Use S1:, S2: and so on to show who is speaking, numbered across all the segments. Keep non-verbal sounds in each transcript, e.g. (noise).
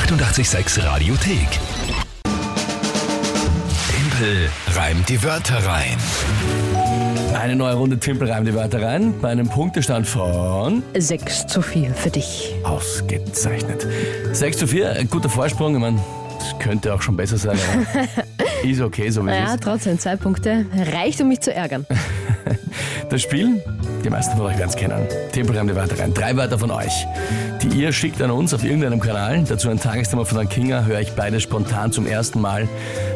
S1: 886 Radiothek. Tempel reimt die Wörter rein.
S2: Eine neue Runde Timpel reimt die Wörter rein bei einem Punktestand von
S3: 6 zu 4 für dich.
S2: ausgezeichnet. 6 zu 4, ein guter Vorsprung. Ich meine, das könnte auch schon besser sein, aber (laughs) ist okay, so wie es
S3: Ja,
S2: ist.
S3: trotzdem, zwei Punkte. Reicht, um mich zu ärgern. (laughs)
S2: Das Spiel, die meisten von euch werden es kennen. Reimt die Wörter rein. Drei Wörter von euch, die ihr schickt an uns auf irgendeinem Kanal. Dazu ein Tagesthema von der Kinga, höre ich beide spontan zum ersten Mal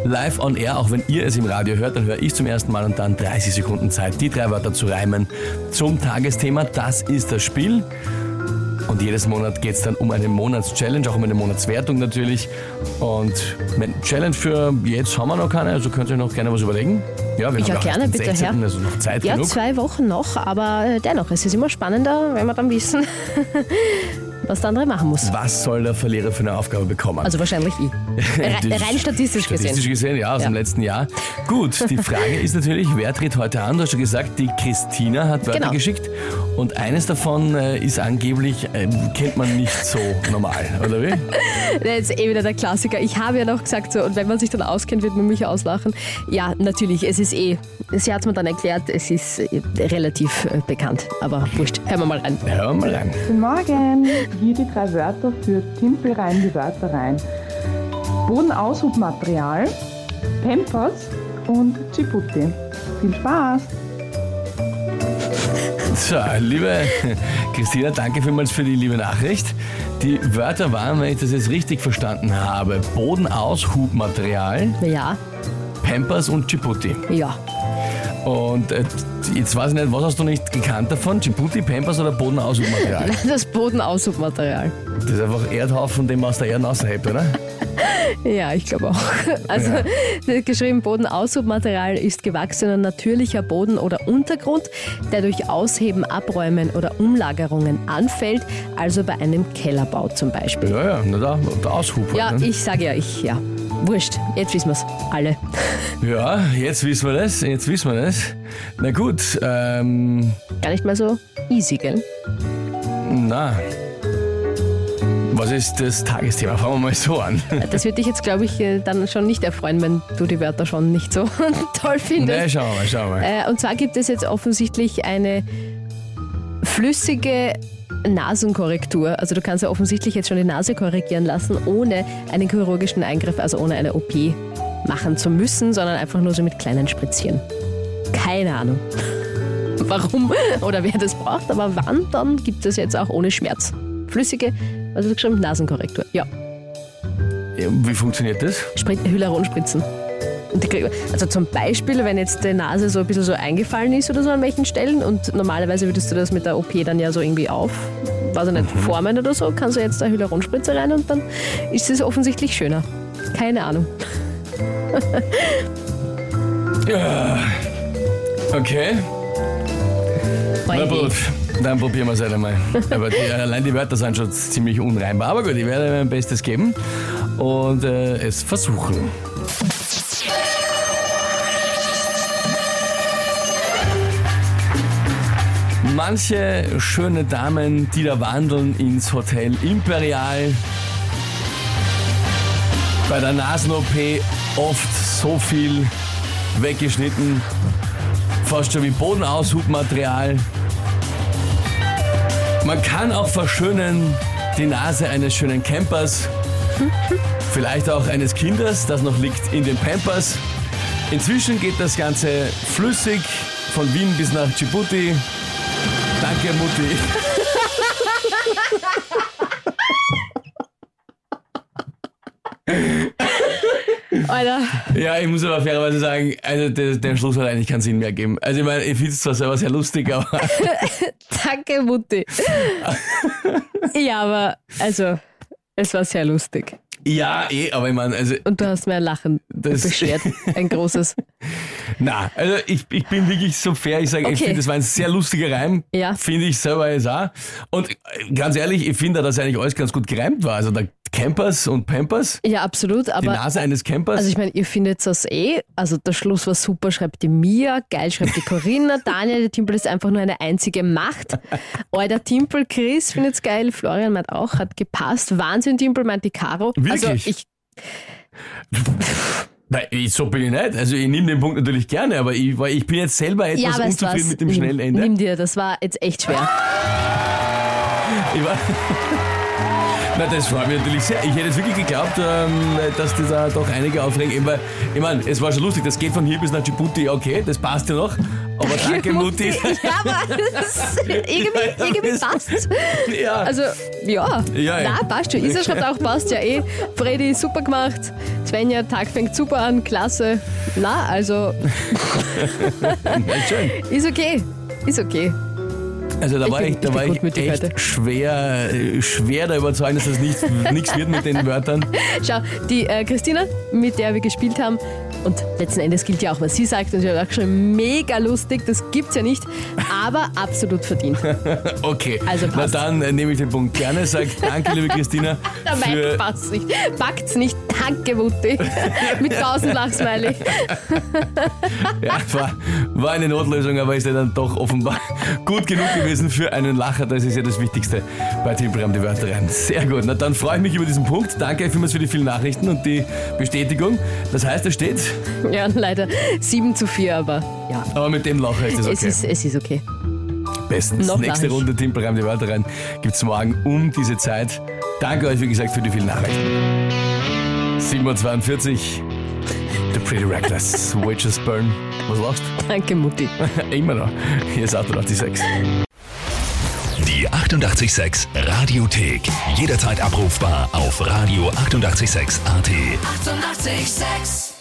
S2: live on air. Auch wenn ihr es im Radio hört, dann höre ich zum ersten Mal und dann 30 Sekunden Zeit, die drei Wörter zu reimen zum Tagesthema. Das ist das Spiel. Und jedes Monat geht es dann um eine Monatschallenge, auch um eine Monatswertung natürlich. Und Challenge für jetzt haben wir noch keine, also könnt ihr noch gerne was überlegen. Ja, wir
S3: Ja,
S2: haben auch
S3: gerne, bitte,
S2: 16.,
S3: Herr.
S2: also noch Zeit
S3: Ja,
S2: genug.
S3: zwei Wochen noch, aber äh, dennoch, es ist immer spannender, wenn wir dann wissen, (laughs) was der andere machen muss.
S2: Was soll der Verlierer für eine Aufgabe bekommen?
S3: Also wahrscheinlich ich. (laughs) Re
S2: Das-
S3: rein statistisch
S2: Statistisch
S3: gesehen.
S2: gesehen, ja, aus
S3: Ja.
S2: dem letzten Jahr. Gut, die (laughs) Frage ist natürlich, wer tritt heute an? Du hast schon gesagt, die Christina hat Wörter
S3: Genau.
S2: geschickt und eines davon äh, ist angeblich, äh, kennt man nicht so normal, oder wie? (laughs)
S3: Das ist eh wieder der Klassiker. Ich habe ja noch gesagt, so, und wenn man sich dann auskennt, wird man mich auslachen. Ja, natürlich, es ist eh, sie hat es mir dann erklärt, es ist äh, relativ äh, bekannt. Aber wurscht, hören wir mal rein.
S2: Hören wir mal rein.
S4: Guten Morgen. Hier die drei Wörter für Timpel rein die Wörter rein. Bodenaushubmaterial, Pampers und Djibouti. Viel Spaß!
S2: So, liebe Christina, danke vielmals für die liebe Nachricht. Die Wörter waren, wenn ich das jetzt richtig verstanden habe, Bodenaushubmaterial,
S3: Ja,
S2: Pampers und Djibouti.
S3: ja.
S2: Und äh, jetzt weiß ich nicht, was hast du nicht gekannt davon? Djibouti, Pampers oder Bodenaushubmaterial?
S3: Das Bodenaushubmaterial.
S2: Das ist einfach Erdhaufen, den man aus der Erde raushebt, oder? (laughs)
S3: Ja, ich glaube auch. Also
S2: Ja. (laughs)
S3: geschrieben, Bodenaushubmaterial ist gewachsener natürlicher Boden oder Untergrund, der durch Ausheben, Abräumen oder Umlagerungen anfällt, also bei einem Kellerbau zum Beispiel.
S2: Ja, ja, na da, der Aushub.
S3: Ja,
S2: halt, ne?
S3: ich sage ja, ich, ja. Wurscht, jetzt wissen wir es alle.
S2: ja, jetzt wissen wir das, jetzt wissen wir das. Na gut, ähm,
S3: Gar nicht mal so easy, gell?
S2: na. Was ist das Tagesthema? Fangen wir mal so an.
S3: Das wird dich jetzt, glaube ich, äh, dann schon nicht erfreuen, wenn du die Wörter schon nicht so (laughs) toll findest.
S2: Na, schauen wir mal, schauen wir mal.
S3: Äh, und zwar gibt es jetzt offensichtlich eine flüssige Nasenkorrektur. Also du kannst ja offensichtlich jetzt schon die Nase korrigieren lassen, ohne einen chirurgischen Eingriff, also ohne eine OP machen zu müssen, sondern einfach nur so mit kleinen Spritzchen. Keine Ahnung. (laughs) Warum oder wer das braucht, aber wann, dann gibt es jetzt auch ohne Schmerz. Flüssige, also geschrieben Nasenkorrektur. Ja,
S2: Ja, Wie funktioniert das?
S3: Sprit krieg- Also zum Beispiel, wenn jetzt die Nase so ein bisschen so eingefallen ist oder so an welchen Stellen und normalerweise würdest du das mit der OP dann ja so irgendwie auf, weiß ich nicht, formen oder so, kannst du jetzt eine Hyaluronspritze rein und dann ist es offensichtlich schöner. Keine Ahnung.
S2: Ja. Okay, na gut. Dann probieren wir es halt einmal. (laughs) Aber die, allein die Wörter sind schon ziemlich unreinbar. Aber gut, ich werde mein Bestes geben und äh, es versuchen. Manche schöne Damen, die da wandeln ins Hotel Imperial. Bei der Nasen-OP oft so viel weggeschnitten, fast schon wie Bodenaushubmaterial. Man kann auch verschönen die Nase eines schönen Campers, vielleicht auch eines Kindes, das noch liegt in den Pampers. Inzwischen geht das Ganze flüssig von Wien bis nach Djibouti. Danke, Mutti.
S3: Alter,
S2: Ja, ich muss aber fairerweise sagen, also der, der Schluss hat eigentlich keinen Sinn mehr gegeben. Also ich meine, ich finde es zwar selber sehr lustig, aber (laughs)
S3: danke Mutti. ja, aber also, es war sehr lustig.
S2: Ja, eh, aber ich meine, also
S3: Und du hast mir ein Lachen
S2: Das-
S3: beschert. Ein großes. (laughs)
S2: Na, also ich, ich bin wirklich so fair, ich sage, ich
S3: Okay.
S2: finde, das war ein sehr lustiger Reim.
S3: Ja.
S2: Finde ich selber jetzt auch. Und äh, ganz ehrlich, ich finde, dass eigentlich alles ganz gut gereimt war. Also der Campers und Pampers?
S3: Ja, absolut.
S2: Die
S3: Aber
S2: Nase eines Campers?
S3: Also ich meine, ihr findet das eh. Also der Schluss war super, schreibt die Mia, geil schreibt die Corinna, (laughs) Daniel, der Timpel ist einfach nur eine einzige Macht. Euer Timpel, Chris findet's geil, Florian meint auch, hat gepasst. Wahnsinn, Timpel meint die Caro. Also
S2: Wirklich?
S3: ich,
S2: Nein, ich- so bin ich nicht. Also ich nehme den Punkt natürlich gerne, aber ich, ich bin jetzt selber etwas
S3: ja,
S2: unzufrieden mit dem
S3: Nimm-
S2: schnellen Ende.
S3: Nimm dir, das war jetzt echt schwer. (laughs)
S2: Ich war Na, das freut mich natürlich sehr. Ich hätte jetzt wirklich geglaubt, ähm, dass das da doch einige aufregen. Ich meine, es war schon lustig, das geht von hier bis nach Djibouti, okay, das passt ja noch. Aber (laughs) danke, Mutti.
S3: Ja, aber (laughs) irgendwie, irgendwie passt (laughs)
S2: Ja.
S3: Also, ja.
S2: Ja, ja.
S3: Na, passt schon. Isa schreibt auch, passt ja eh. Freddy, super gemacht. Svenja, Tag fängt super an, klasse. Na, also, ist okay. Ist okay.
S2: Also da
S3: Ich
S2: war ich, da war ich echt
S3: heute.
S2: schwer, äh, schwer da überzeugen, dass das nichts nichts wird mit den Wörtern. (laughs)
S3: Schau, die äh, Christina, mit der wir gespielt haben, und letzten Endes gilt ja auch, was sie sagt, und sie hat auch schon mega lustig, das gibt's ja nicht, aber absolut verdient. (laughs)
S2: Okay,
S3: Also
S2: na
S3: passt.
S2: dann äh, nehme ich den Punkt gerne. Sag danke, liebe (laughs) Christina,
S3: Mike
S2: für
S3: passt nicht. Packt's nicht. Danke, Wutti. (laughs) Mit tausend Lachsmiley. (laughs)
S2: Ja, war, war eine Notlösung, aber ist ja dann doch offenbar gut genug gewesen für einen Lacher. Das ist ja das Wichtigste bei Timpram die Wörter rein. Sehr gut. Na dann freue ich mich über diesen Punkt. Danke vielmals für die vielen Nachrichten und die Bestätigung. Das heißt, es steht,
S3: Ja, leider 7 zu 4, aber ja.
S2: aber mit dem Lacher ist es
S3: Es,
S2: okay.
S3: ist, es ist okay.
S2: Bestens.
S3: noch
S2: Nächste
S3: lach ich.
S2: Runde Timpram die Wörter rein gibt es morgen um diese Zeit. Danke euch, wie gesagt, für die vielen Nachrichten. 7.42 Uhr. The Pretty Reckless. Witches Burn. Was lachst
S3: Danke, Mutti. (laughs)
S2: Immer noch. Hier ist 886.
S1: Die 886 Radiothek. Jederzeit abrufbar auf radio886.at. 886!
S5: 886